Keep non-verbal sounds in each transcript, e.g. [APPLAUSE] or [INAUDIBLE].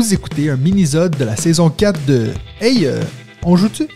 Vous écoutez un mini-sode de la saison 4 de Hey, euh, on joue-tu?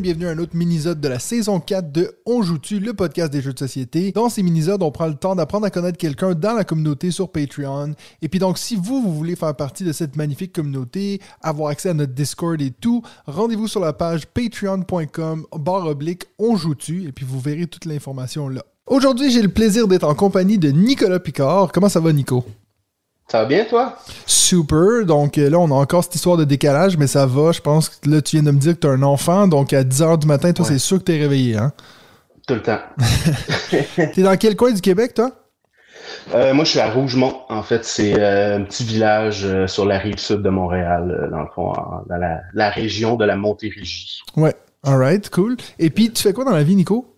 Bienvenue à un autre mini-sode de la saison 4 de On joue-tu, le podcast des jeux de société. Dans ces mini-sodes, on prend le temps d'apprendre à connaître quelqu'un dans la communauté sur Patreon. Et puis donc, si vous, vous voulez faire partie de cette magnifique communauté, avoir accès à notre Discord et tout, rendez-vous sur la page patreon.com barre oblique On joue-tu et puis vous verrez toute l'information là. Aujourd'hui, j'ai le plaisir d'être en compagnie de Nicolas Picard. Comment ça va, Nico? Ça va bien, toi? Super. Donc euh, là, on a encore cette histoire de décalage, mais ça va. Je pense que là, tu viens de me dire que tu as un enfant. Donc à 10h du matin, toi, Ouais. c'est sûr que tu es réveillé. Hein? Tout le temps. [LAUGHS] T'es dans quel coin du Québec, toi? Euh, moi, je suis à Rougemont. En fait, c'est euh, un petit village euh, sur la rive sud de Montréal, dans le fond, en- dans la, la région de la Montérégie. Ouais. Alright, cool. Et puis, tu fais quoi dans la vie, Nico?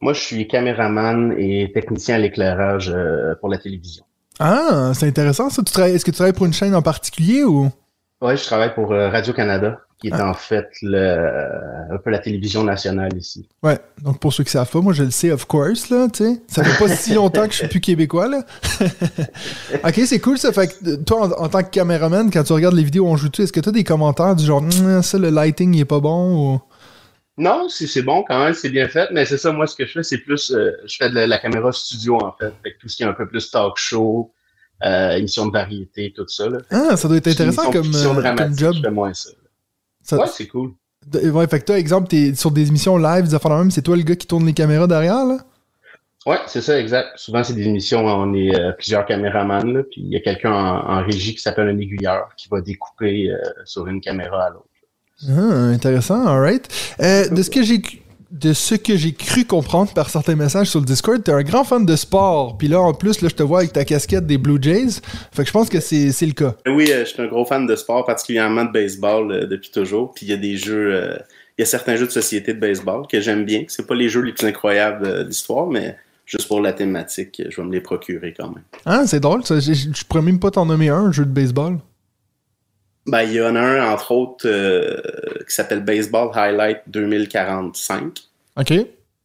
Moi, je suis caméraman et technicien à l'éclairage pour la télévision. Ah, c'est intéressant ça. Tu travailles- Est-ce que tu travailles pour une chaîne en particulier ou? Ouais, je travaille pour euh, Radio-Canada, qui est Ah. en fait le, euh, un peu la télévision nationale ici. Ouais. Donc pour ceux qui savent pas, moi je le sais, of course, là, tu sais. Ça fait pas si longtemps que je suis plus québécois, là. [LAUGHS] ok, c'est cool ça. Fait que euh, toi, en, en tant que caméraman, quand tu regardes les vidéos où on joue-tu, est-ce que tu as des commentaires du genre, Hum, ça, le lighting, il est pas bon ou? Non, c'est bon quand même, c'est bien fait, mais c'est ça, moi, ce que je fais, c'est plus, euh, je fais de la, la caméra studio, en fait. Fait que tout ce qui est un peu plus talk show, euh, émission de variété, tout ça, là. Ah, ça doit être intéressant comme, euh, comme job. Je fais moins ça. Ça- Ouais, c'est cool. ouais, fait que toi, exemple, t'es sur des émissions live, des affaires de même, c'est toi le gars qui tourne les caméras derrière, là? Ouais, c'est ça, exact. Souvent, c'est des émissions où on est euh, plusieurs caméramans, là, puis il y a quelqu'un en, en régie qui s'appelle un aiguilleur qui va découper euh, sur une caméra à l'autre. Ah, intéressant, alright. Euh, de ce que j'ai de ce que j'ai cru comprendre par certains messages sur le Discord, t'es un grand fan de sport. Puis là, en plus, là, je te vois avec ta casquette des Blue Jays. Fait que je pense que c'est c'est le cas. Oui, euh, je suis un gros fan de sport, particulièrement de baseball euh, depuis toujours. Puis il y a des jeux, euh, il y a certains jeux de société de baseball que j'aime bien. C'est pas les jeux les plus incroyables euh, de l'histoire, mais juste pour la thématique, euh, je vais me les procurer quand même. Ah, c'est drôle. ça. Je je pourrais même pas t'en nommer un, un jeu de baseball. Ben, il y en a un, entre autres, euh, qui s'appelle Baseball Highlight 2045. OK.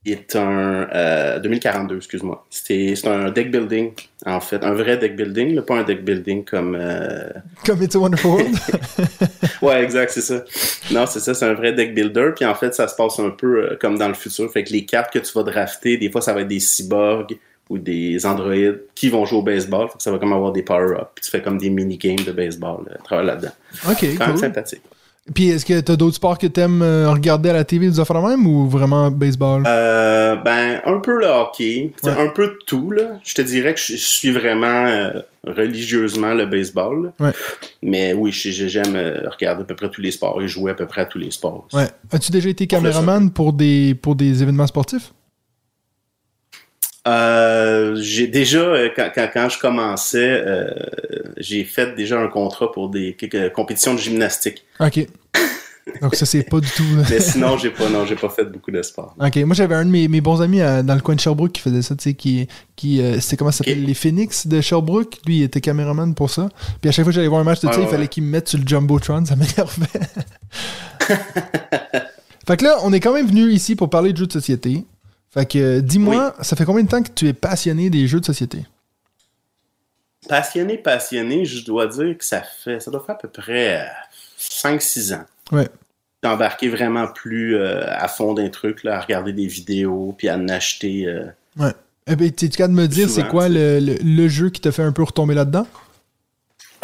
Il est un... Euh, 2042, excuse-moi. C'était- C'est un deck building, en fait. Un vrai deck building, là, pas un deck building comme... euh, Comme It's a Wonderful World. [LAUGHS] Ouais, exact, c'est ça. Non, c'est ça, c'est un vrai deck builder. Puis en fait, ça se passe un peu euh, comme dans le futur. Fait que les cartes que tu vas drafter, des fois, ça va être des cyborgs ou des androïdes qui vont jouer au baseball. Fait que ça va comme avoir des power-ups. Puis tu fais comme des mini-games de baseball euh, à travers là-dedans. OK, Quand même cool. sympathique. Puis est-ce que t'as d'autres sports que t'aimes euh, regarder à la TV, des affaires même, ou vraiment baseball? Euh, ben, un peu le hockey, Ouais. un peu de tout. Là. Je te dirais que je, suis vraiment euh, religieusement le baseball. Ouais. Mais oui, j'aime regarder à peu près tous les sports et jouer à peu près à tous les sports. aussi. Ouais. As-tu déjà été caméraman pour des, pour des événements sportifs? Euh, j'ai déjà, euh, quand, quand, quand je commençais, euh, j'ai fait déjà un contrat pour des quelques compétitions de gymnastique. OK. Donc ça, c'est pas du tout... Mais sinon, j'ai pas, non, j'ai pas fait beaucoup de sport. Ok, moi j'avais un de mes, mes bons amis dans le coin de Sherbrooke qui faisait ça, tu sais, qui, qui euh, c'est comment ça s'appelle, les Phoenix de Sherbrooke. Lui, il était caméraman pour ça. Puis à chaque fois que j'allais voir un match de Ouais, ça, il fallait qu'il me mette sur le Jumbotron, ça m'énervait. [LAUGHS] fait que là, on est quand même venu ici pour parler de jeux de société. Fait que euh, dis-moi, ça fait combien de temps que tu es passionné des jeux de société? Passionné, passionné, je dois dire que ça fait, ça doit faire à peu près 5-6 ans. Ouais. Embarqué vraiment plus euh, à fond d'un truc, là, à regarder des vidéos, puis à en acheter. euh, Ouais. Eh ben, t'es-tu capable de me dire c'est quoi tu le, le- le jeu qui t'a fait un peu retomber là-dedans?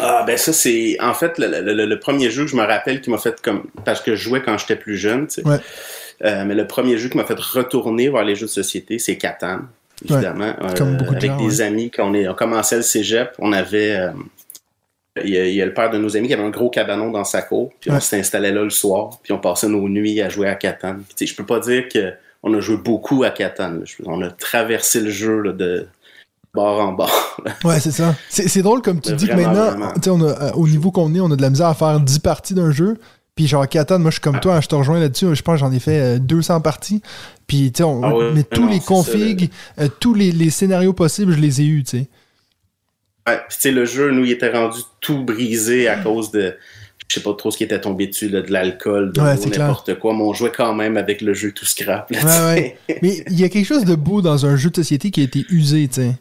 Ah ben ça c'est en fait le, le- le- le premier jeu que je me rappelle qui m'a fait comme parce que je jouais quand j'étais plus jeune, tu sais. Ouais. Euh, mais le premier jeu qui m'a fait retourner vers les jeux de société, c'est Catan, évidemment. Euh, Comme beaucoup de avec gens, des ouais. amis quand on, est, on commençait le cégep, on avait euh, il y, a, il y a le père de nos amis qui avait un gros cabanon dans sa cour, puis Ouais. on s'installait là le soir, puis on passait nos nuits à jouer à Catan. Je peux pas dire que on a joué beaucoup à Catan. On a traversé le jeu là, de bord en bord. Ouais, c'est ça. C'est drôle comme tu Mais dis que maintenant, on a, euh, au niveau qu'on est, on a de la misère à faire 10 parties d'un jeu. Puis genre, Catan, moi, je suis comme toi, hein, je te rejoins là-dessus. Je pense que j'en ai fait euh, 200 parties. Puis, tu sais, on Ah ouais, met tous non, les configs, euh, tous les, les scénarios possibles, je les ai eus, tu sais. Ouais, puis tu sais, le jeu, nous, il était rendu tout brisé à cause de. Je sais pas trop ce qui était tombé dessus, là, de l'alcool, de Ouais, n'importe quoi, mais on jouait quand même avec le jeu tout scrap. Là, ouais. Mais il y a quelque chose de beau dans un jeu de société qui a été usé, tu sais.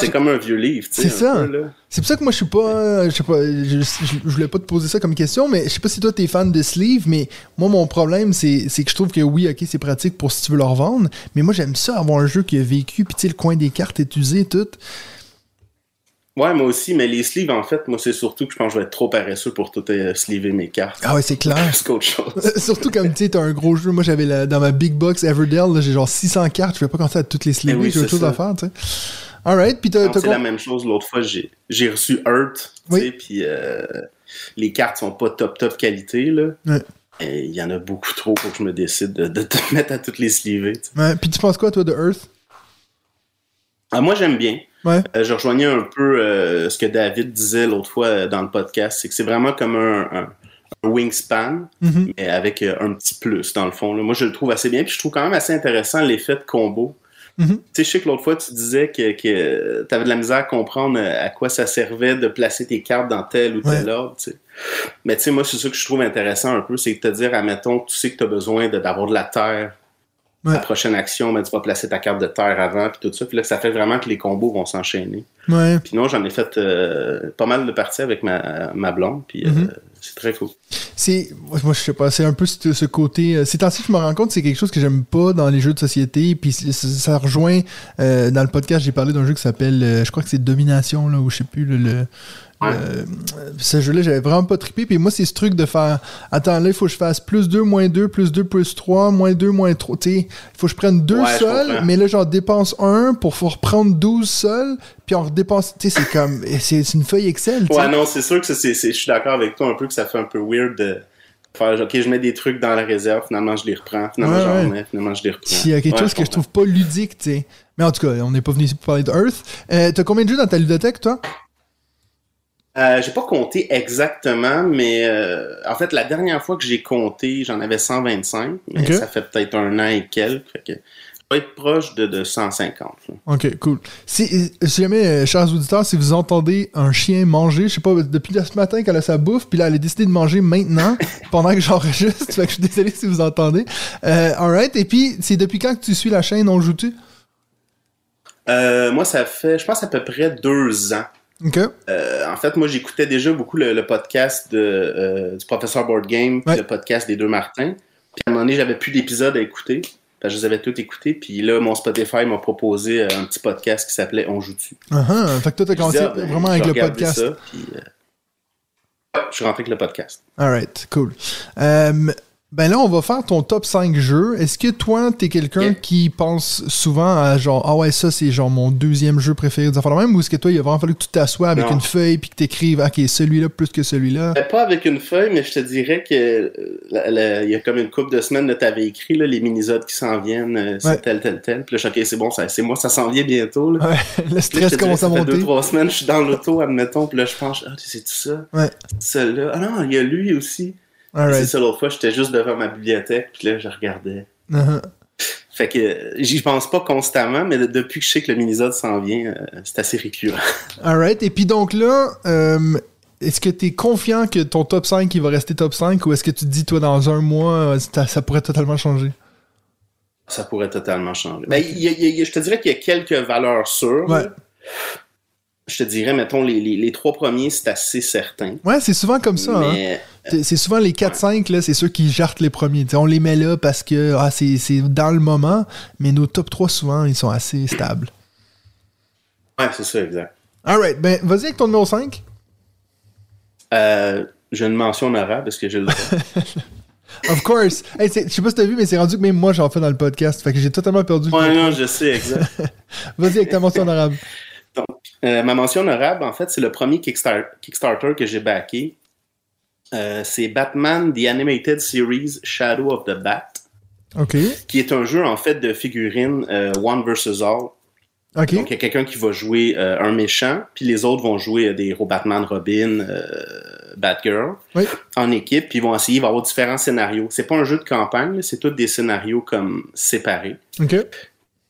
C'est comme un vieux livre, tu sais. C'est ça. C'est pour ça que moi je suis pas, euh, je sais pas, je, je- je voulais pas te poser ça comme question, mais je sais pas si toi t'es fan de sleeve, mais moi mon problème c'est que je trouve que oui, ok c'est pratique pour si tu veux le revendre, mais moi j'aime ça avoir un jeu qui a vécu, puis tu sais le coin des cartes est usé tout. Ouais, moi aussi, mais les sleeves, en fait, moi, c'est surtout que je pense que je vais être trop paresseux pour tout euh, sleever mes cartes. Ah ouais c'est clair. [LAUGHS] Plus qu'autre chose. [LAUGHS] Surtout comme tu sais t'as un gros jeu, moi j'avais dans ma big box Everdell, j'ai genre 600 cartes, je vais pas commencer à toutes les sleever, Eh oui, j'ai autre chose à faire, tu sais. Alright, puis t'as C'est la même chose. L'autre fois, j'ai reçu Earth, Oui. puis euh, les cartes sont pas top top qualité, là. Ouais. Et il y en a beaucoup trop pour que je me décide de, de te [LAUGHS] mettre à toutes les sais. Ouais, puis tu penses quoi toi de Earth? Ah, moi, j'aime bien. Ouais. Euh, je rejoignais un peu euh, ce que David disait l'autre fois dans le podcast, c'est que c'est vraiment comme un, wingspan, Mhm. mais avec euh, un petit plus dans le fond. là. Moi, je le trouve assez bien, puis je trouve quand même assez intéressant l'effet de combo. Mhm. Tu sais, je sais que l'autre fois, tu disais que, que tu avais de la misère à comprendre euh, à quoi ça servait de placer tes cartes dans tel ou tel ordre. Mais tu sais, moi, c'est ça que je trouve intéressant un peu, c'est de te dire, admettons, tu sais que tu as besoin de- d'avoir de la terre. Ouais. La prochaine action, ben, tu vas placer ta carte de terre avant, puis tout ça. Puis là, ça fait vraiment que les combos vont s'enchaîner. Ouais. Puis non, j'en ai fait euh, pas mal de parties avec ma, ma blonde, puis euh, Mhm. c'est très cool. C'est. Moi, je sais pas, c'est un peu ce, ce côté. euh, Ces temps-ci, je me rends compte que c'est quelque chose que j'aime pas dans les jeux de société. Puis ça rejoint. euh, dans le podcast, j'ai parlé d'un jeu qui s'appelle. je crois que c'est Domination, là, ou je sais plus, le. le- Ouais. euh, ce jeu-là, j'avais vraiment pas trippé. Puis moi, c'est ce truc de faire. Attends, là, il faut que je fasse plus 2, moins 2, plus 2, plus 3, moins 2, moins 3. Tu sais, il faut que je prenne 2 Ouais, comprends. mais là, j'en dépense un pour faut reprendre 12 sols. Puis on redépense. Tu sais, c'est comme. C'est une feuille Excel. Ouais, non, c'est sûr que je suis d'accord avec toi un peu que ça fait un peu weird de faire, ok, je mets des trucs dans la réserve, finalement je les reprends, finalement Ouais, j'en ouais. remets, finalement je les reprends. Il y a quelque Ouais, chose que je trouve pas ludique, tu sais. Mais en tout cas, on n'est pas venu ici pour parler de Earth. Euh, T'as combien de jeux dans ta ludothèque, toi? Euh, j'ai pas compté exactement, mais euh, en fait, la dernière fois que j'ai compté, j'en avais 125, mais ça fait peut-être un an et quelques. Fait que je vais être proche de, de 150. là. Ok, cool. Si, si jamais, euh, chers auditeurs, si vous entendez un chien manger, je sais pas, depuis ce matin qu'elle a sa bouffe, puis là, elle a décidé de manger maintenant, [LAUGHS] pendant que j'enregistre, fait que je suis désolé si vous entendez. Alright, et puis, c'est depuis quand que tu suis la chaîne On joue-tu? Euh, moi, ça fait, je pense, à peu près deux ans. Euh, en fait, moi, j'écoutais déjà beaucoup le, le podcast de, euh, du professeur Board Game, Ouais. le podcast des deux Martins. Puis à un moment donné, j'avais plus d'épisodes à écouter. Que je les avais tous écoutés. Puis là, mon Spotify m'a proposé euh, un petit podcast qui s'appelait On joue-tu. Uh-huh. Fait que toi, t'as commencé ah, ben, vraiment avec le podcast. ça, puis, euh, ouais, je suis rentré avec le podcast. Alright, cool. Euh, ben là, on va faire ton top 5 jeux. Est-ce que toi, t'es quelqu'un qui pense souvent à genre, ah ouais, ça c'est genre mon deuxième jeu préféré des affaires même, ou est-ce que toi, il a vraiment fallu que tu t'assoies avec Non. une feuille puis que t'écrives, ok, celui-là plus que celui-là? Euh, Pas avec une feuille, mais je te dirais que euh, il y a comme une couple de semaines, tu avais écrit là, les minisodes qui s'en viennent, euh, c'est Ouais. tel, tel, tel. Puis là, je suis, ok, c'est bon, ça- c'est moi, ça s'en vient bientôt. Là. Ouais, [LAUGHS] le là, stress commence à dirais, ça fait monter. deux, trois semaines, je suis dans l'auto, admettons, puis là, je pense, ah, c'est tout ça? Ouais. Celui-là. Ah non, il y a lui aussi. C'est Alright. ça, l'autre fois, j'étais juste devant ma bibliothèque, puis là, je regardais. Uh-huh. Fait que j'y pense pas constamment, mais de- depuis que je sais que le minisode s'en vient, euh, c'est assez récurrent. [LAUGHS] Alright, et puis donc là, euh, est-ce que t'es confiant que ton top 5 il va rester top 5 ou est-ce que tu te dis, toi, dans un mois, euh, ça, ça pourrait totalement changer? Ça pourrait totalement changer. Ben, il y a- il y a- je te dirais qu'il y a quelques valeurs sûres. Ouais. Je te dirais, mettons, les, les, les trois premiers, c'est assez certain. Ouais, c'est souvent comme ça. hein. mais C'est c'est souvent les 4-5, là, c'est ceux qui jartent les premiers. T'sais, on les met là parce que ah, c'est dans le moment, mais nos top 3, souvent, ils sont assez stables. ouais, c'est ça, exact. Alright, ben vas-y avec ton numéro 5. Euh, j'ai une mention honorable parce que j'ai le. [LAUGHS] Of course. Hey, je sais pas si t'as vu, mais c'est rendu que même moi, j'en fais dans le podcast. Fait que j'ai totalement perdu le ouais, non, je sais, exact. [LAUGHS] Vas-y avec ta mention honorable. Euh, ma mention honorable, en fait, c'est le premier Kickstar- Kickstarter que j'ai backé. Euh, c'est Batman The Animated Series Shadow of the Bat, OK. qui est un jeu, en fait, de figurines euh, One versus All. OK. Donc, il y a quelqu'un qui va jouer euh, un méchant, puis les autres vont jouer des héros Batman, Robin, Batgirl Oui. en équipe, puis ils vont essayer, il va y avoir différents scénarios. C'est pas un jeu de campagne, c'est tous des scénarios comme séparés. OK.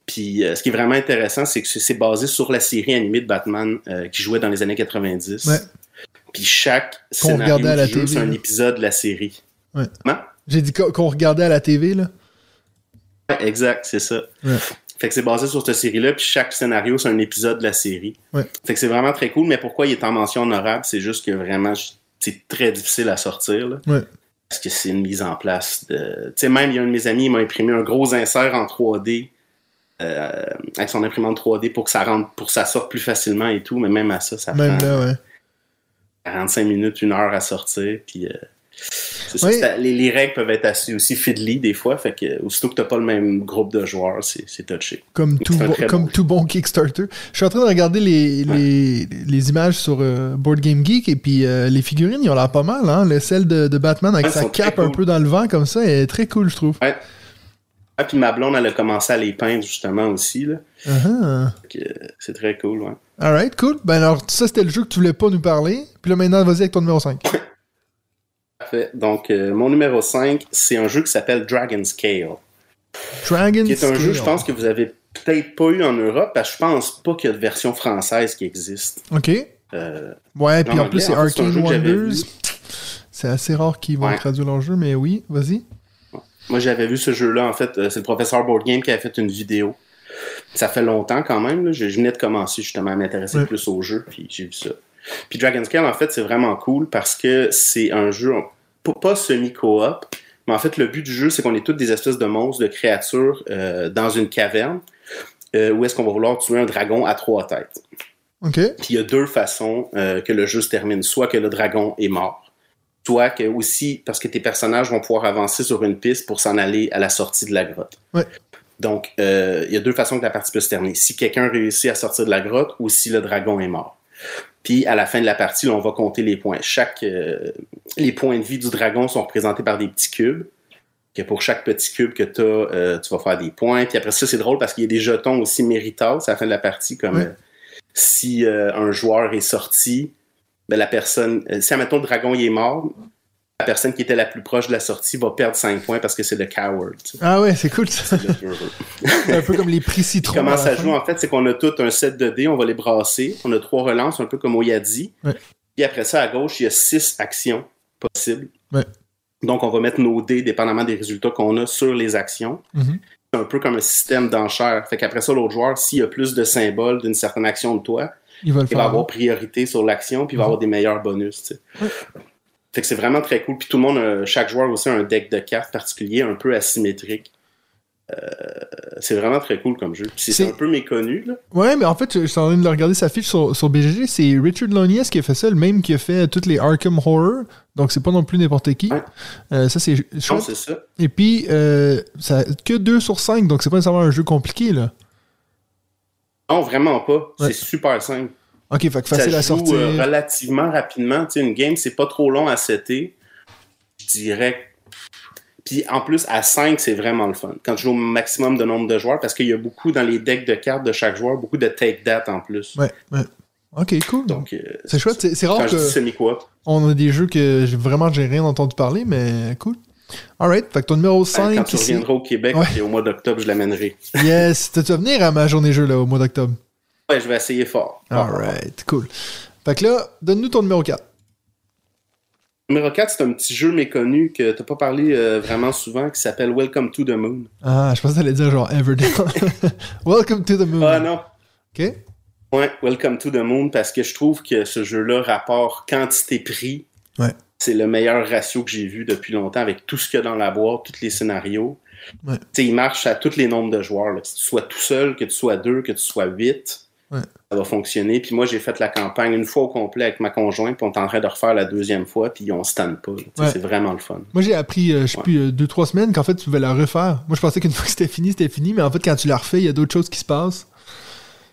Puis ce qui est vraiment intéressant, c'est que c'est- basé sur la série animée de Batman qui jouait dans les années 90. Ouais. Puis chaque Qu'on scénario regardait à la du jeu, télé, c'est un épisode de la série. Ouais. Comment? J'ai dit qu'on regardait à la TV, là. Ouais, exact, c'est ça. Ouais. Fait que c'est basé sur cette série-là, puis chaque scénario, c'est un épisode de la série. Ouais. Fait que c'est vraiment très cool, mais pourquoi il est en mention honorable, c'est juste que vraiment, c'est très difficile à sortir, là. Ouais. Parce que c'est une mise en place de... Tu sais, même, il y a un de mes amis, il m'a imprimé un gros insert en 3D, euh, avec son imprimante 3D pour que ça rentre, pour que ça sorte plus facilement et tout, mais même à ça, ça Même prend là, ouais. 45 minutes, une heure à sortir, puis... euh, c'est Oui. les, les règles peuvent être assez aussi fiddly des fois, fait que aussitôt que t'as pas le même groupe de joueurs, c'est touché. Comme tout, bon, comme bon tout bon Kickstarter. Je suis en train de regarder les, les, les images sur euh, Board Game Geek et puis euh, les figurines, ils ont l'air pas mal. Hein? Le, celle de, de Batman avec Ouais, sa cape un peu dans le vent comme ça est très cool, je trouve. Ouais. Ah, puis ma blonde, elle a commencé à les peindre justement aussi. Là. Uh-huh. Euh, c'est très cool, ouais. Alright, cool. Ben alors, ça c'était le jeu que tu voulais pas nous parler. Puis là maintenant, vas-y avec ton numéro 5. [LAUGHS] Parfait. Donc, euh, mon numéro 5, c'est un jeu qui s'appelle Dragon Scale. Dragon Qui est un Scale. jeu, je pense, que vous avez peut-être pas eu en Europe, parce que je pense pas qu'il y a de version française qui existe. Ok. Euh, Ouais, puis en plus c'est Arcane Wonders. C'est assez rare qu'ils vont Ouais. traduire leur jeu, mais oui, vas-y. Moi, j'avais vu ce jeu-là, en fait, euh, c'est le professeur Board Game qui a fait une vidéo. Ça fait longtemps quand même, là. je, venais de commencer justement à m'intéresser Ouais. plus au jeu, puis j'ai vu ça. Puis Dragon Scale, en fait, c'est vraiment cool parce que c'est un jeu pas, semi-coop, mais en fait, le but du jeu, c'est qu'on est toutes des espèces de monstres, de créatures euh, dans une caverne euh, où est-ce qu'on va vouloir tuer un dragon à trois têtes. Ok. Puis il y a deux façons euh, que le jeu se termine. Soit que le dragon est mort, soit que aussi, parce que tes personnages vont pouvoir avancer sur une piste pour s'en aller à la sortie de la grotte. Ouais. Donc, euh, il y a deux façons que la partie peut se terminer. Si quelqu'un réussit à sortir de la grotte ou si le dragon est mort. Puis à la fin de la partie, là, on va compter les points. Chaque, euh, les points de vie du dragon sont représentés par des petits cubes. Que pour chaque petit cube que tu as, tu vas faire des points. Puis après ça, c'est drôle parce qu'il y a des jetons aussi méritats à la fin de la partie, comme Ouais. euh, si euh, un joueur est sorti, ben, la personne, euh, si admettons le dragon il est mort, la personne qui était la plus proche de la sortie va perdre 5 points parce que c'est le coward. tu sais. Ah ouais, c'est cool ça. C'est [LAUGHS] un peu comme les prix citron. Comment ça joue en fait, c'est qu'on a tout un set de dés, on va les brasser, on a trois relances, un peu comme au Yadi. Ouais. Puis après ça, à gauche, il y a six actions possibles. Ouais. Donc on va mettre nos dés, dépendamment des résultats qu'on a, sur les actions. Mhm. C'est un peu comme un système d'enchères. Fait qu'après ça, l'autre joueur, s'il y a plus de symboles d'une certaine action de toi, Il va il avoir priorité sur l'action, puis il va avoir des meilleurs bonus. tu sais. Fait que c'est vraiment très cool. Puis tout le monde, euh, chaque joueur a aussi un deck de cartes particulier, un peu asymétrique. Euh, c'est vraiment très cool comme jeu. C'est un peu méconnu, là. Ouais, mais en fait, je suis en train de regarder sa fiche sur, sur BGG. C'est Richard Lonius qui a fait ça, le même qui a fait toutes les Arkham Horror. Donc, c'est pas non plus n'importe qui. Ouais. Euh, ça, c'est chouette. ça. Et puis, euh, ça a que 2 sur 5, donc c'est pas nécessairement un jeu compliqué, là. Non, vraiment pas. Ouais. C'est super simple. Ok, fait que facile ça à joue sortir. euh, relativement rapidement. Tu sais, une game, c'est pas trop long à setter. Je dirais. Puis en plus, à 5, c'est vraiment le fun. Quand tu joues au maximum de nombre de joueurs, parce qu'il y a beaucoup dans les decks de cartes de chaque joueur, beaucoup de take that en plus. Ouais, ouais. Ok, cool. Donc, euh, c'est chouette. C'est rare je dis que on a des jeux que j'ai- vraiment j'ai rien entendu parler, mais cool. Alright, fait que ton numéro Quand 5 tu ici. reviendras au Québec, Ouais. et au mois d'octobre, je l'amènerai. [LAUGHS] Yes, tu vas venir à ma journée jeu là au mois d'octobre? Ouais, je vais essayer fort. Alright, cool. Fait que là, donne-nous ton numéro 4. Numéro 4, c'est un petit jeu méconnu que t'as pas parlé euh, vraiment souvent qui s'appelle Welcome to the Moon. Ah, je pensais que t'allais dire genre Everdale. [LAUGHS] Welcome to the moon. Ah non, Ok. Ouais, Welcome to the Moon, parce que je trouve que ce jeu-là, rapport quantité-prix, Ouais. C'est le meilleur ratio que j'ai vu depuis longtemps avec tout ce qu'il y a dans la boîte, tous les scénarios. Ouais. Il marche à tous les nombres de joueurs. là. Que tu sois tout seul, que tu sois deux, que tu sois huit, Ouais. ça va fonctionner. Puis moi, j'ai fait la campagne une fois au complet avec ma conjointe, puis on est en train de refaire la deuxième fois, puis on se tanne pas. Ouais. C'est vraiment le fun. Moi, j'ai appris, euh, je sais plus, euh, deux, trois semaines qu'en fait, tu pouvais la refaire. Moi, je pensais qu'une [LAUGHS] fois que c'était fini, c'était fini, mais en fait, quand tu la refais, il y a d'autres choses qui se passent.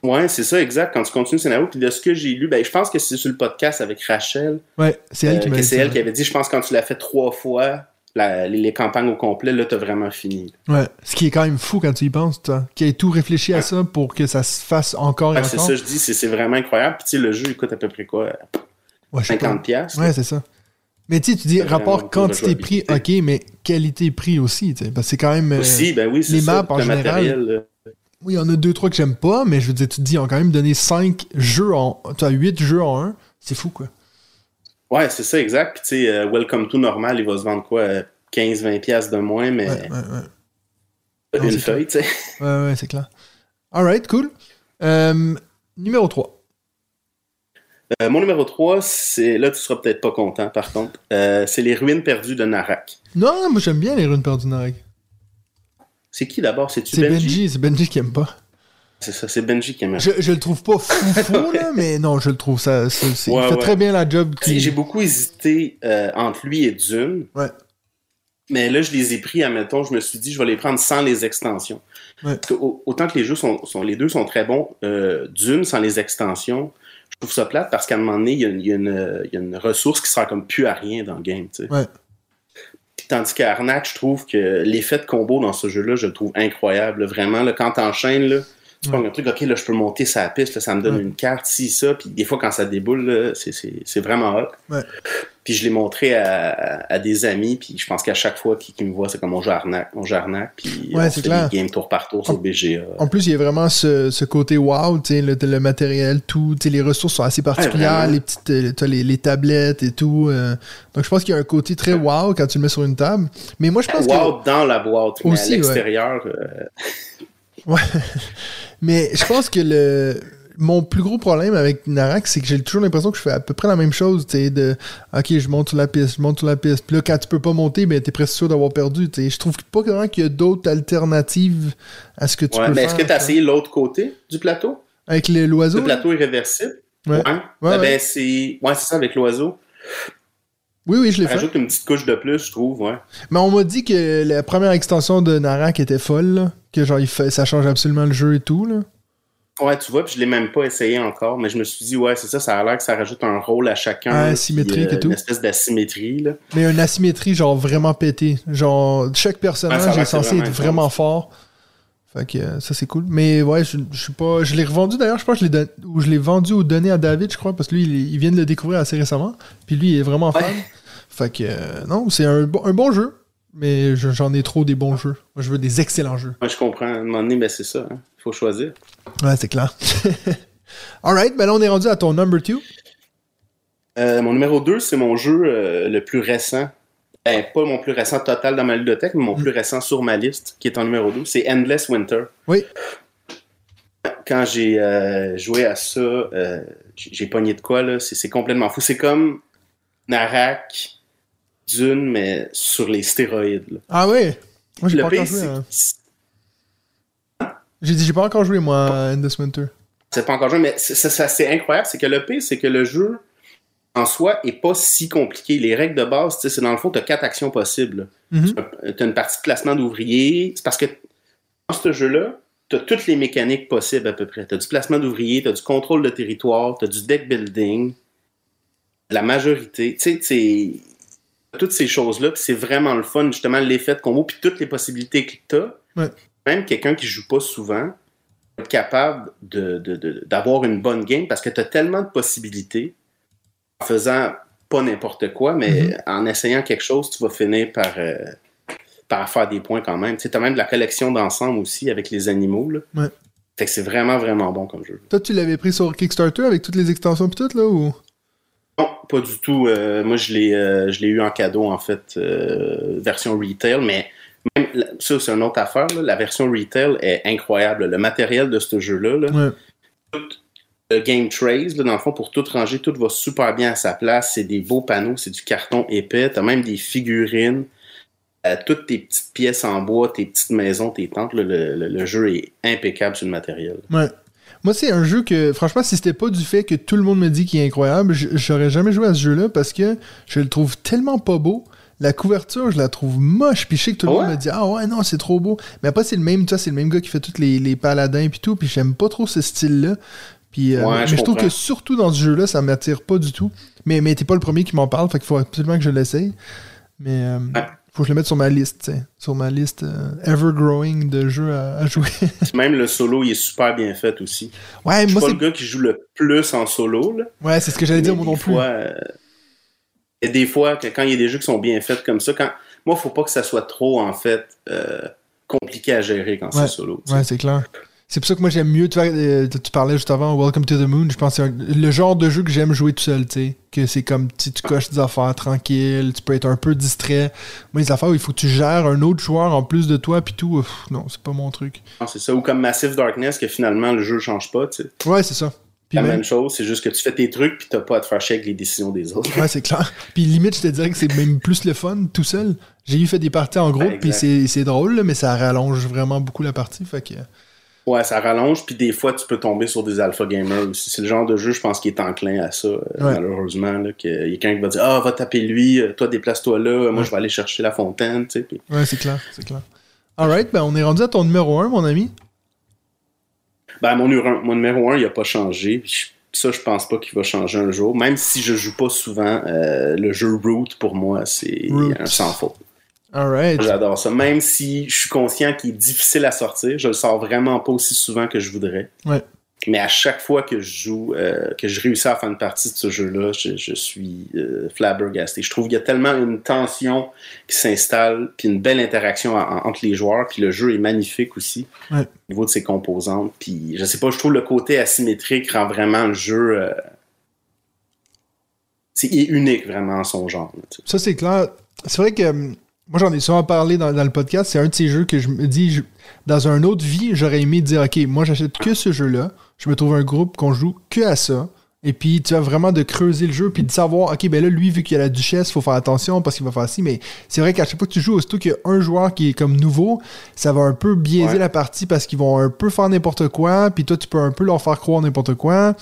Ouais, c'est ça, exact. Quand tu continues le scénario, puis de ce que j'ai lu, ben, je pense que c'est sur le podcast avec Rachel, Ouais, c'est elle Euh, qui dit. c'est elle qui avait dit, je pense que quand tu l'as fait trois fois, la- les, les campagnes au complet, là, t'as vraiment fini. Ouais, ce qui est quand même fou quand tu y penses, toi. Qui ait tout réfléchi à ça pour que ça se fasse encore et Ouais, c'est encore. ça, je dis, c'est c'est vraiment incroyable. Puis tu sais, le jeu, il coûte à peu près quoi? Ouais, je sais pas. 50 pièces. Ouais, c'est ça. Mais tu sais, tu dis C'est rapport quantité-prix, ok, mais qualité-prix aussi, tu sais, parce que c'est quand même... euh, ben oui, c'est les ça, maps, en général, matériel. euh, Oui, il y en a deux, trois que j'aime pas, mais je veux dire, tu te dis, ils ont quand même donné 5 jeux en... Tu as 8 jeux en un, c'est fou, quoi. Ouais, c'est ça, exact. Puis, tu sais, euh, Welcome to Normal, il va se vendre quoi, euh, 15-20$ piastres de moins, mais Ouais, ouais, ouais. Non, une feuille, tu sais. Ouais, ouais, c'est clair. Alright, cool. Euh, numéro 3. Euh, mon numéro 3, c'est. Là, tu seras peut-être pas content, par contre. C'est Les Ruines perdues de Narak. Non, moi j'aime bien les runes perdues Narek. C'est qui d'abord? C'est Benji? Benji, c'est Benji qui aime pas. C'est ça, c'est Benji qui aime. Je, je le trouve pas fou, [LAUGHS] fou, là, mais non, je le trouve ça. Ouais, il fait ouais. très bien la job. J'ai beaucoup hésité euh, entre lui et Dune. Ouais. Mais là, je les ai pris, admettons, je me suis dit, je vais les prendre sans les extensions. Ouais. Parce que au- autant que les jeux sont, sont- les deux sont très bons, euh, Dune sans les extensions, je trouve ça plate parce qu'à un moment donné, il y a, une- il y a une, il y a une ressource qui sert comme plus à rien dans le game, tu sais. Tandis qu'à Arnak, je trouve que l'effet de combo dans ce jeu-là, je le trouve incroyable. là. Vraiment, là, quand t'enchaînes, tu Ouais. prends un truc, ok, là, je peux monter sa piste, là, ça me donne Ouais. une carte, si, ça, puis des fois, quand ça déboule, c'est- c'est c'est vraiment hot. Ouais. Puis je l'ai montré à, à- à des amis, puis je pense qu'à chaque fois qu'ils me voient, c'est comme on joue Arnak, on joue Arnak, puis on c'est fait clair. des games tour par tour sur BGA. En plus, il y a vraiment ce, ce côté wow, tu sais, le, le matériel, tout, tu sais, les ressources sont assez particulières, les petites, euh, les, les tablettes et tout. euh, donc, je pense qu'il y a un côté très wow quand tu le mets sur une table. Mais moi, je pense que. Wow dans la boîte, mais Aussi, à l'extérieur, euh, Ouais. [LAUGHS] [LAUGHS] Mais je pense que le mon plus gros problème avec Narak, c'est que j'ai toujours l'impression que je fais à peu près la même chose, tu sais, de OK, je monte sur la piste, je monte sur la piste. Puis là, quand tu peux pas monter, ben t'es presque sûr d'avoir perdu. tu sais. Je trouve pas vraiment qu'il y a d'autres alternatives à ce que tu ouais. peux Mais faire. est-ce que tu as essayé l'autre côté du plateau? Avec l'oiseau? Le plateau est réversible. Ouais. Ouais. Ouais, ouais. Ben, c'est ouais, c'est ça avec l'oiseau. Oui, oui, je l'ai Ça fait. rajoute une petite couche de plus, je trouve, ouais. Mais on m'a dit que la première extension de Narak était folle, là. que genre il fait, ça change absolument le jeu et tout. Là. Ouais, tu vois, puis je l'ai même pas essayé encore, mais je me suis dit, ouais, c'est ça, ça a l'air que ça rajoute un rôle à chacun. Ah, puis, et tout. Une espèce d'asymétrie, là. Mais une asymétrie genre vraiment pétée. Genre chaque personnage est censé être vraiment intense. fort. Fait que euh, ça c'est cool. Mais ouais, je, je suis pas. Je l'ai revendu d'ailleurs, je pense que je l'ai don- ou je l'ai vendu ou donné à David, je crois, parce que lui, il vient de le découvrir assez récemment. Puis lui, il est vraiment fan. Fait que euh, non, c'est un, bon- un bon jeu. Mais je- j'en ai trop des bons jeux. Moi, je veux des excellents jeux. Moi, je comprends. À un moment donné, ben, c'est ça. Il faut choisir. Ouais, c'est clair. [LAUGHS] Alright, ben là, on est rendu à ton number 2. Euh, mon numéro 2, c'est mon jeu euh, le plus récent. Ben, pas mon plus récent total dans ma ludothèque, mais mon Mm. plus récent sur ma liste, qui est en numéro 2. C'est Endless Winter. Oui. Quand j'ai euh, joué à ça, j'ai pogné de quoi, là? C'est complètement fou. C'est comme Narak, Dune, mais sur les stéroïdes. là. Ah ouais? Moi, j'ai pas encore joué. hein. J'ai dit, j'ai pas encore joué, moi, à Endless Winter. c'est pas encore joué, mais c'est- incroyable. C'est que le pire, c'est que le jeu en soi est pas si compliqué. Les règles de base, c'est dans le fond, tu as quatre actions possibles. Tu as une partie de placement d'ouvriers. C'est parce que dans ce jeu-là, tu as toutes les mécaniques possibles à peu près. Tu as du placement d'ouvriers, tu as du contrôle de territoire, tu as du deck building, la majorité. Tu sais, toutes ces choses-là, puis c'est vraiment le fun, justement, l'effet de combo, puis toutes les possibilités que tu as. Ouais. Même quelqu'un qui joue pas souvent être capable de- de- de- d'avoir une bonne game parce que tu as tellement de possibilités en faisant pas n'importe quoi, mais Mhm. en essayant quelque chose, tu vas finir par, euh, par faire des points quand même. Tu as même de la collection d'ensemble aussi avec les animaux. Là. Ouais. Fait que c'est vraiment, vraiment bon comme jeu. Toi, tu l'avais pris sur Kickstarter avec toutes les extensions pis tout, là, ou? Non, pas du tout. Euh, moi, je l'ai, euh, je l'ai eu en cadeau, en fait, euh, version retail, mais même, ça, c'est une autre affaire. là. La version retail est incroyable. Le matériel de ce jeu-là, là, Ouais. le game trays, là, dans le fond, pour tout ranger, tout va super bien à sa place. C'est des beaux panneaux, c'est du carton épais. T'as même des figurines. Toutes tes petites pièces en bois, tes petites maisons, tes tentes, le, le- le jeu est impeccable sur le matériel. Ouais. Moi, c'est un jeu que, franchement, si c'était pas du fait que tout le monde me dit qu'il est incroyable, j'aurais jamais joué à ce jeu-là parce que je le trouve tellement pas beau. La couverture, je la trouve moche. Puis je sais que tout le Ah monde me dit Ah ouais, non, c'est trop beau. Mais après, c'est le même, tu vois, c'est le même gars qui fait tous les, les paladins puis tout. Puis j'aime pas trop ce style-là. Puis, euh, Ouais, mais je je trouve que surtout dans ce jeu-là, ça m'attire pas du tout. Mais, mais t'es pas le premier qui m'en parle, fait qu'il faut absolument que je l'essaye. Mais euh, Ouais. Faut que je le mette sur ma liste. Sur ma liste euh, ever-growing de jeux à, à jouer. [LAUGHS] Même le solo, il est super bien fait aussi. ouais, Je suis moi, pas c'est le gars qui joue le plus en solo, là. Ouais, c'est ce que j'allais dire, moi non plus. fois, euh, Et des fois, quand il y a des jeux qui sont bien faits comme ça, quand moi, il faut pas que ça soit trop, en fait, euh, compliqué à gérer quand c'est solo. Ouais, c'est clair. C'est pour ça que moi j'aime mieux, tu, vois, euh, tu parlais juste avant Welcome to the Moon, je pense que c'est le genre de jeu que j'aime jouer tout seul, tu sais. Que c'est comme tu, tu coches des affaires tranquilles, tu peux être un peu distrait. Moi, les affaires où il faut que tu gères un autre joueur en plus de toi, puis tout, non, c'est pas mon truc. c'est ça. Ou comme Massive Darkness, que finalement le jeu change pas, tu sais. Ouais, c'est ça. la même... chose, c'est juste que tu fais tes trucs puis t'as pas à te faire chier avec les décisions des autres. Ouais, c'est clair. Puis limite, je te dirais que c'est même plus le fun tout seul. J'ai eu fait des parties en groupe, puis c'est drôle, mais ça rallonge vraiment beaucoup la partie. Fait que Ouais, ça rallonge, puis des fois, tu peux tomber sur des alpha gamers aussi. C'est le genre de jeu, je pense, qui est enclin à ça, euh, malheureusement. Là, qu'il y a quelqu'un qui va dire Ah, va taper lui, euh, toi, déplace-toi là, moi, je vais aller chercher la fontaine. Tu sais, Ouais, c'est clair, c'est clair. Alright, ben, on est rendu à ton numéro 1, mon ami. Ben, mon, mon numéro 1, il n'a pas changé. Ça, je pense pas qu'il va changer un jour. Même si je joue pas souvent, euh, le jeu Root, pour moi, c'est un sans faute. J'adore ça. Même si je suis conscient qu'il est difficile à sortir, je le sors vraiment pas aussi souvent que je voudrais. Mais à chaque fois que je joue, euh, que je réussis à faire une partie de ce jeu-là, je, suis euh, flabbergasté. Je trouve qu'il y a tellement une tension qui s'installe, puis une belle interaction entre les joueurs, puis le jeu est magnifique aussi au niveau de ses composantes. Puis je sais pas, je trouve le côté asymétrique rend vraiment le jeu. Euh, c'est unique vraiment en son genre. ça c'est clair. C'est vrai que hum, moi, j'en ai souvent parlé dans, le podcast. C'est un de ces jeux que je me dis, dans une autre vie, j'aurais aimé dire, OK, moi, j'achète que ce jeu-là. Je me trouve un groupe qu'on joue que à ça. Et puis, tu as vraiment de creuser le jeu, puis de savoir, OK, ben là, lui, vu qu'il y a la duchesse, il faut faire attention parce qu'il va faire ci. Mais c'est vrai qu'à chaque fois que tu joues, aussitôt qu'il y a un joueur qui est comme nouveau, ça va un peu biaiser la partie parce qu'ils vont un peu faire n'importe quoi, puis toi, tu peux un peu leur faire croire n'importe quoi.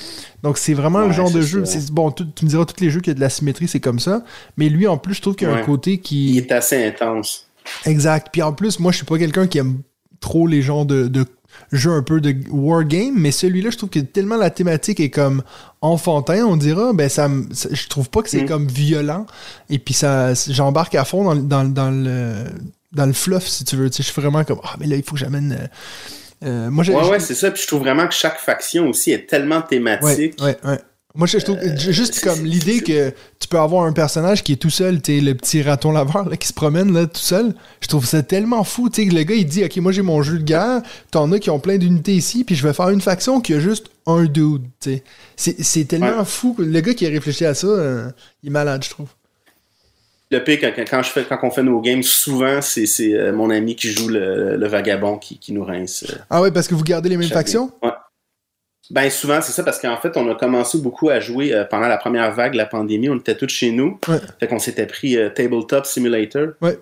Donc, c'est vraiment le genre de jeu. C'est Bon, tu, me diras, tous les jeux qui ont de la symétrie, c'est comme ça. Mais lui, en plus, je trouve qu'il y a un côté qui. Il est assez intense. Exact. Puis en plus, moi, je suis pas quelqu'un qui aime trop les genres de, de jeu un peu de wargame, mais celui-là, je trouve que tellement la thématique est comme enfantin, on dira, ben ça, je trouve pas que c'est mm. comme violent. Et puis ça, j'embarque à fond dans, dans, le dans le fluff, si tu veux. Tu sais, je suis vraiment comme ah mais là il faut que j'amène. Euh, euh, moi, ouais, ouais, c'est ça. Puis je trouve vraiment que chaque faction aussi est tellement thématique. Ouais, ouais, ouais. Moi, je trouve euh, juste comme l'idée que tu peux avoir un personnage qui est tout seul, tu le petit raton laveur là, qui se promène là, tout seul. Je trouve ça tellement fou. Tu sais, le gars, il dit Ok, moi j'ai mon jeu de guerre, t'en as qui ont plein d'unités ici, puis je vais faire une faction qui a juste un dude. Tu sais. C'est tellement fou. Le gars qui a réfléchi à ça, euh, il est malade, je trouve. Le pire, quand, quand, je fais, quand on fait nos games, souvent, c'est euh, mon ami qui joue le, vagabond qui, qui, nous rince. ah ouais, parce que vous gardez les mêmes factions? Ouais. Ben souvent, c'est ça, parce qu'en fait, on a commencé beaucoup à jouer euh, pendant la première vague de la pandémie. On était tous chez nous. Fait qu'on s'était pris euh, Tabletop Simulator. Ouais.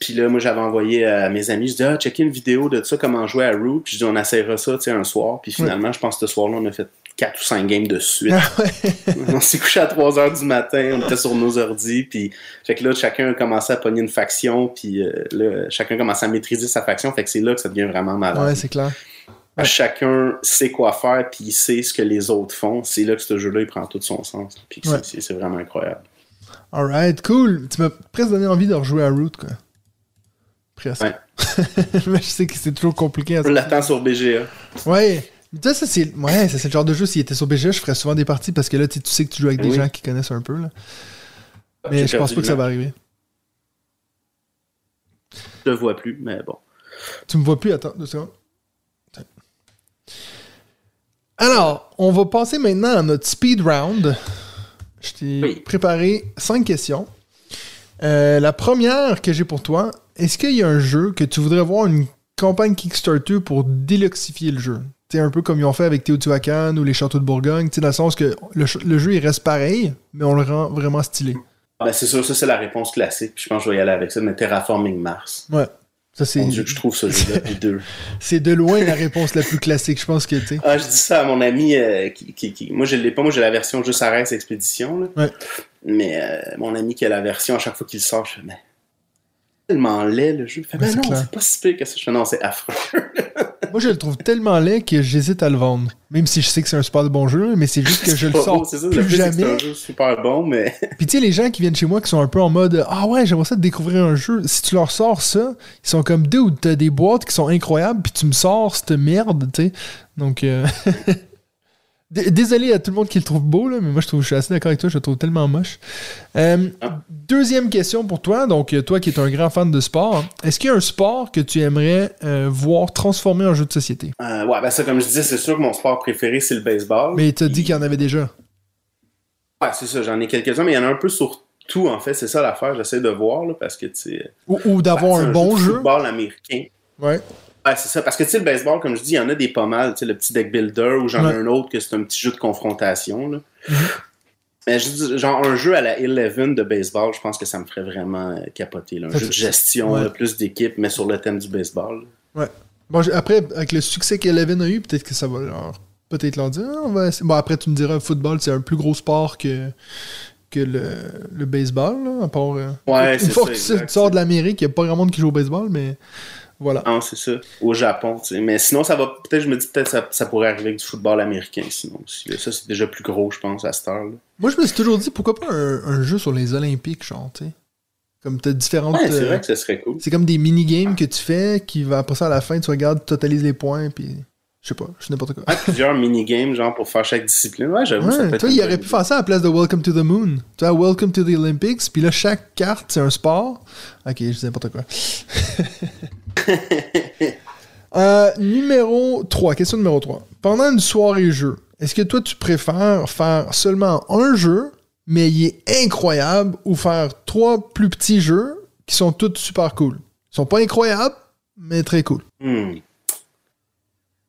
Puis là, moi, j'avais envoyé à mes amis, je dis, ah, checker une vidéo de ça, comment jouer à Root. Puis je dis, on essaiera ça, tu sais, un soir. Puis finalement, je pense que ce soir-là, on a fait 4 ou 5 games de suite. Ah [LAUGHS] on s'est couché à 3 heures du matin, on était sur nos ordis. Puis, fait que là, chacun a commencé à pogner une faction. Puis euh, là, chacun a commencé à maîtriser sa faction. Fait que c'est là que ça devient vraiment malade. Ouais, c'est clair. Chacun sait quoi faire, puis il sait ce que les autres font. C'est là que ce jeu-là, il prend tout son sens. Puis c'est vraiment incroyable. Alright, cool. Tu m'as presque donné envie de rejouer à Root, quoi. Presque. Ouais. [LAUGHS] Mais je sais que c'est trop compliqué. On l'attend sur BGA. Ouais. Ça, c'est ouais, c'est le genre de jeu, s'il était sur BGA, je ferais souvent des parties parce que là, tu sais que tu joues avec des gens qui connaissent un peu. Là. Mais je pense pas que ça va arriver. Je le vois plus, mais bon. Tu me vois plus, attends deux secondes. Alors, on va passer maintenant à notre speed round. Je t'ai préparé cinq questions. Euh, la première que j'ai pour toi, est-ce qu'il y a un jeu que tu voudrais voir une campagne Kickstarter pour déluxifier le jeu? C'est un peu comme ils ont fait avec Teotihuacan ou les Châteaux de Bourgogne, dans le sens que le, jeu il reste pareil, mais on le rend vraiment stylé. Ah, ben, c'est sûr, ça c'est la réponse classique. je pense que je vais y aller avec ça, mais Terraforming Mars. Ouais. Ça, c'est... je trouve ce jeu-là [LAUGHS] deux. c'est de loin la réponse la plus classique, je pense que tu Ah, je dis ça à mon ami euh, qui, Moi, je l'ai pas. Moi, j'ai la version juste Arès Expédition. Ouais. Mais euh, mon ami qui a la version, à chaque fois qu'il sort, je fais, mais tellement laid le jeu. Fait, ben non, c'est pas si pire que ça. Je fais, non, c'est affreux. [LAUGHS] Moi, je le trouve tellement laid que j'hésite à le vendre. Même si je sais que c'est un super bon jeu, mais c'est juste que je le sors ça, plus jamais. C'est un jeu super bon, mais... [LAUGHS] Puis tu sais, les gens qui viennent chez moi qui sont un peu en mode « Ah ouais, j'aimerais ça de découvrir un jeu. » Si tu leur sors ça, ils sont comme « Dude, t'as des boîtes qui sont incroyables, puis tu me sors cette merde, tu sais. » Donc... Euh, [LAUGHS] Désolé à tout le monde qui le trouve beau, là, mais moi je, trouve, je suis assez d'accord avec toi, je le trouve tellement moche. Euh, Ah. Deuxième question pour toi, donc euh, toi qui es un grand fan de sport, est-ce qu'il y a un sport que tu aimerais euh, voir transformé en jeu de société? Euh, ouais, ben ça, comme je disais, c'est sûr que mon sport préféré, c'est le baseball. Mais tu as dit qu'il y en avait déjà. Ouais, c'est ça, j'en ai quelques-uns, mais il y en a un peu sur tout, en fait. C'est ça l'affaire, j'essaie de voir, là, parce que, tu sais. Ou, ou d'avoir un bon de jeu. football américain. Ouais. Ouais, c'est ça. Parce que, tu sais, le baseball, comme je dis, il y en a des pas mal. Tu sais, le petit deck builder ou j'en ai Ouais. un autre que c'est un petit jeu de confrontation, là. Mhm. Mais je dis, genre, un jeu à la 11 de baseball, je pense que ça me ferait vraiment euh, capoter, là. Un Ça jeu de gestion, ouais. là, plus d'équipe, mais sur le thème du baseball. Bon, j'ai- après, avec le succès qu'Eleven a eu, peut-être que ça va leur. Peut-être leur dire. Ah. Bon, après, tu me diras, le football, c'est un plus gros sport que, que le, le baseball, là, à part. euh, Ouais, Une fois que tu sors de l'Amérique, il n'y a pas grand monde qui joue au baseball, mais voilà. Non, c'est ça. Au Japon, tu sais. Mais sinon, ça va. Peut-être, je me dis, peut-être ça, ça pourrait arriver avec du football américain, sinon aussi. Ça, c'est déjà plus gros, je pense, à cette heure-là. Moi, je me suis toujours dit, pourquoi pas un, un jeu sur les Olympiques, genre, tu sais? Comme t'as différentes. Ouais, c'est euh, vrai que ça serait cool. c'est comme des mini-games que tu fais, qui va ça à la fin, tu regardes, tu totalises les points, puis. Je sais pas, je sais n'importe quoi. Ouais, plusieurs minigames, genre, pour faire chaque discipline. Ouais, j'avoue, ça peut Ouais, être toi, il aurait pu faire ça à la place de Welcome to the Moon. Tu vois, Welcome to the Olympics, puis là, chaque carte, c'est un sport. Ok, je dis n'importe quoi. [LAUGHS] [LAUGHS] Euh, numéro 3, question numéro 3. Pendant une soirée jeu, est-ce que toi, tu préfères faire seulement un jeu, mais il est incroyable, ou faire trois plus petits jeux qui sont tous super cool? Ils sont pas incroyables, mais très cool. Hmm.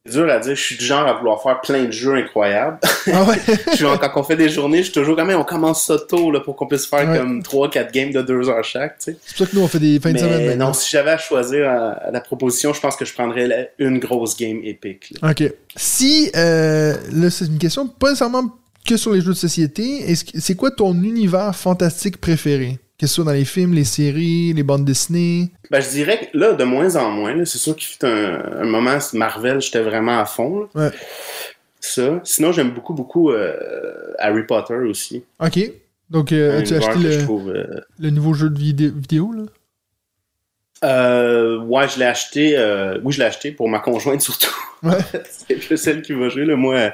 C'est dur à dire. Je suis du genre à vouloir faire plein de jeux incroyables. Ah ouais? [LAUGHS] Je suis quand on fait des journées, je suis toujours quand même, on commence ça tôt là, pour qu'on puisse faire Ouais. comme 3-4 games de 2 heures chaque. Tu sais. c'est pour ça que nous, on fait des fins de semaine Mais maintenant. non, si j'avais à choisir euh, la proposition, je pense que je prendrais la- une grosse game épique. là. OK. Si, euh, là, c'est une question pas nécessairement que sur les jeux de société, c'est quoi ton univers fantastique préféré? Que ce soit dans les films, les séries, les bandes dessinées? Ben, je dirais que là, de moins en moins, c'est sûr qu'il fut un, un moment, Marvel, j'étais vraiment à fond. là. Ouais. Ça. Sinon, j'aime beaucoup, beaucoup euh, Harry Potter aussi. OK. Donc, euh, as-tu univers acheté le, trouve, euh, le nouveau jeu de vidé- vidéo, là? Euh, ouais, je l'ai acheté. euh, oui, je l'ai acheté pour ma conjointe surtout. Ouais. [LAUGHS] c'est celle qui va jouer. Là. Moi,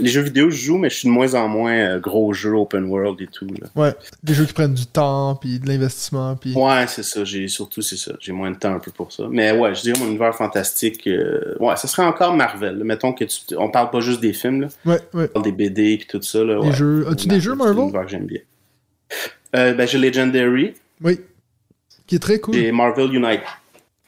les jeux vidéo, je joue, mais je suis de moins en moins euh, gros jeux open world et tout. Là. Ouais. Des jeux qui prennent du temps, puis de l'investissement, puis... Ouais, c'est ça. J'ai surtout c'est ça. J'ai moins de temps un peu pour ça. Mais ouais, je dirais mon univers fantastique. euh, ouais, ça serait encore Marvel. là. Mettons que tu, on parle pas juste des films, là. Ouais, ouais. On parle des BD et tout ça. Là, Des jeux. As-tu des jeux, Marvel? que j'aime bien. Euh, ben, j'ai Legendary Oui. Qui est très cool. et Marvel Unite.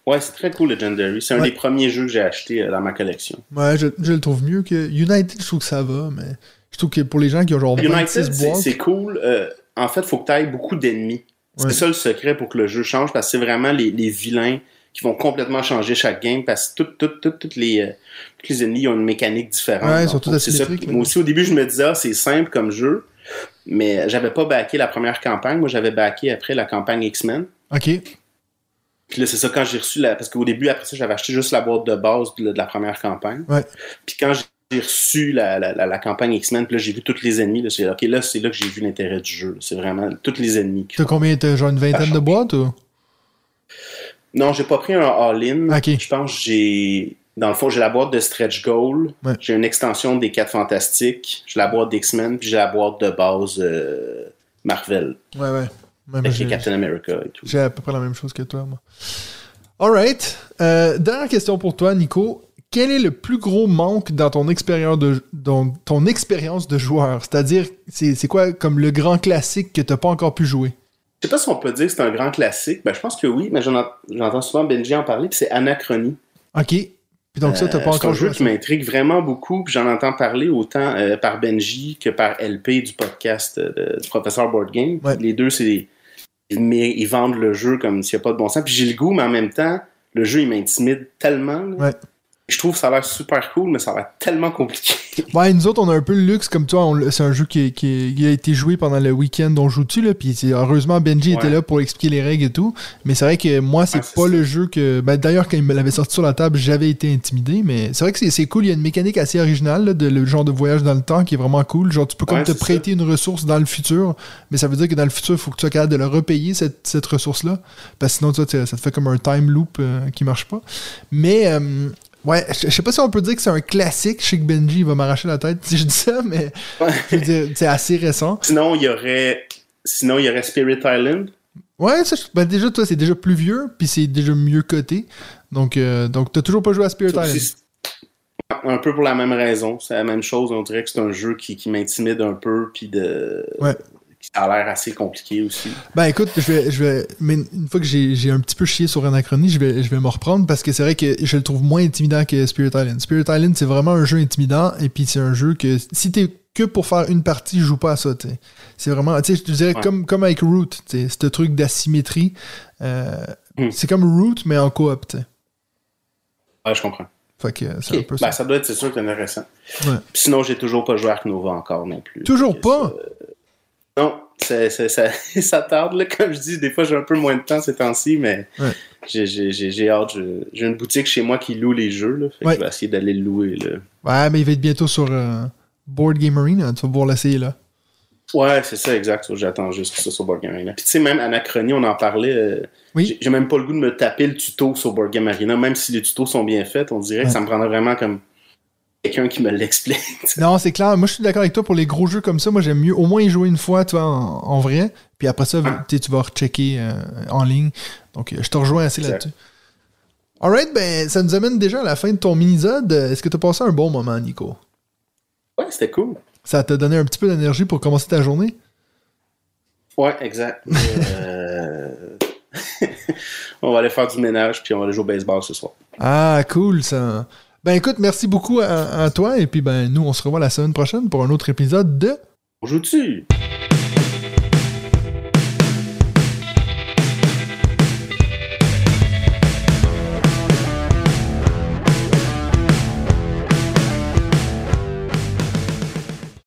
Ouais, c'est très cool Legendary. C'est un des premiers jeux que j'ai acheté euh, dans ma collection. Ouais, je, je le trouve mieux que United, je trouve que ça va, mais je trouve que pour les gens qui ont genre 26 United, c'est cool. Euh, en fait, il faut que tu ailles beaucoup d'ennemis. C'est Ouais. ça le secret pour que le jeu change, parce que c'est vraiment les, les vilains qui vont complètement changer chaque game, parce que toutes toutes toutes toutes les, euh, tous les ennemis ont une mécanique différente. Ouais, ils sont tous asymétriques. Moi aussi, au début, je me disais, ah, c'est simple comme jeu, mais j'avais pas backé la première campagne. Moi, j'avais backé après la campagne X-Men. OK. Puis là, c'est ça, quand j'ai reçu la. Parce qu'au début, après ça, j'avais acheté juste la boîte de base de, de la première campagne. Ouais. Puis quand j'ai reçu la, la, la, la campagne X-Men, puis là, j'ai vu tous les ennemis. Là, OK, c'est là que j'ai vu l'intérêt du jeu. C'est vraiment tous les ennemis. T'as combien? T'as genre une vingtaine de boîtes, ou? Non, j'ai pas pris un all-in. Ok. Je pense que j'ai. Dans le fond, j'ai la boîte de Stretch Goal. Ouais. J'ai une extension des 4 Fantastiques. J'ai la boîte d'X-Men. Puis j'ai la boîte de base euh, Marvel. Ouais, ouais. Même Avec j'ai- les Captain America et tout. J'ai à peu près la même chose que toi, moi. Alright. Euh, dernière question pour toi, Nico. Quel est le plus gros manque dans ton expérience de, dans ton expérience de joueur? C'est-à-dire, c'est quoi comme le grand classique que t'as pas encore pu jouer? Je sais pas si on peut dire que c'est un grand classique. Ben, je pense que oui, mais j'en ent- j'entends souvent Benji en parler. Puis c'est Anachronie. OK. Puis donc ça, t'as Euh, pas c'est encore un joué jeu à qui ça? m'intrigue vraiment beaucoup, puis j'en entends parler autant euh, par Benji que par LP du podcast euh, de- du professeur Board Game. Ouais. Les deux, c'est des- ils, vendent le jeu comme s'il n'y a pas de bon sens. Puis j'ai le goût, mais en même temps, le jeu, il m'intimide tellement. Ouais. Je trouve que ça a l'air super cool, mais ça a l'air tellement compliqué. [LAUGHS] Ouais, nous autres, on a un peu le luxe, comme toi, on- c'est un jeu qui, qui- qui a été joué pendant le week-end dont joue tu là, puis heureusement Benji était là pour expliquer les règles et tout, mais c'est vrai que moi, c'est Ouais, pas ça. le jeu que... Ben, D'ailleurs, quand il me l'avait sorti sur la table, j'avais été intimidé, mais c'est vrai que c'est- cool, il y a une mécanique assez originale, là, de, le genre de voyage dans le temps qui est vraiment cool, genre tu peux comme te prêter une ressource dans le futur, mais ça veut dire que dans le futur, il faut que tu sois capable de le repayer, cette, cette ressource-là, parce que sinon, tu vois, ça te fait comme un time loop euh, qui marche pas. Mais... euh, Ouais, je, je sais pas si on peut dire que c'est un classique. Que Benji va m'arracher la tête si je dis ça, mais c'est assez récent. Sinon, il y aurait, sinon, il y aurait Spirit Island. Ouais, ça, ben déjà, toi, c'est déjà plus vieux, puis c'est déjà mieux coté. Donc, euh, donc t'as toujours pas joué à Spirit Island. Un peu pour la même raison. C'est la même chose. On dirait que c'est un jeu qui, qui m'intimide un peu, puis de. Ouais. Ça a l'air assez compliqué aussi. Ben écoute, je vais, je vais, mais une fois que j'ai un petit peu chié sur Anachronie, je vais, je vais me reprendre parce que c'est vrai que je le trouve moins intimidant que Spirit Island. Spirit Island, c'est vraiment un jeu intimidant et puis c'est un jeu que si t'es que pour faire une partie, joue pas à ça. C'est vraiment, tu sais, je te dirais Ouais. comme, comme avec Root, ce truc d'asymétrie. euh, Mm. C'est comme Root mais en coop. t'sais. Ouais, je comprends. Fait que c'est un Ok. peu ça. Ben, ça doit être, c'est sûr, que c'est intéressant. Ouais. Sinon, j'ai toujours pas joué à Ark Nova encore non plus. Toujours pas? Non, ça, [LAUGHS] ça tarde, là. Comme je dis, des fois, j'ai un peu moins de temps ces temps-ci, mais Ouais. j'ai- hâte. J'ai une boutique chez moi qui loue les jeux, là. Fait que Ouais. je vais essayer d'aller le louer, là. Ouais, mais il va être bientôt sur euh, Board Game Arena. Tu vas pouvoir l'essayer là. Ouais, c'est ça, exact. J'attends juste que ça sur Board Game Arena. Puis tu sais, même Anachronie, on en parlait. euh, Oui. j'ai- J'ai même pas le goût de me taper le tuto sur Board Game Arena, même si les tutos sont bien faits. On dirait Ouais. que ça me prendrait vraiment comme quelqu'un qui me l'explique. [LAUGHS] Non, c'est clair. Moi, je suis d'accord avec toi pour les gros jeux comme ça. Moi, j'aime mieux au moins y jouer une fois, toi, en, en vrai. Puis après ça, Ah. tu vas rechecker euh, en ligne. Donc, euh, je te rejoins assez là-dessus. Alright, ben, ça nous amène déjà à la fin de ton mini-zode. Est-ce que tu as passé un bon moment, Nico? ouais, c'était cool. Ça t'a donné un petit peu d'énergie pour commencer ta journée? Ouais, exact. Euh, [LAUGHS] on va aller faire du ménage, puis on va aller jouer au baseball ce soir. Ah, cool, ça. Ben, écoute, merci beaucoup à, toi. Et puis, ben, nous, on se revoit la semaine prochaine pour un autre épisode de... On joue-tu?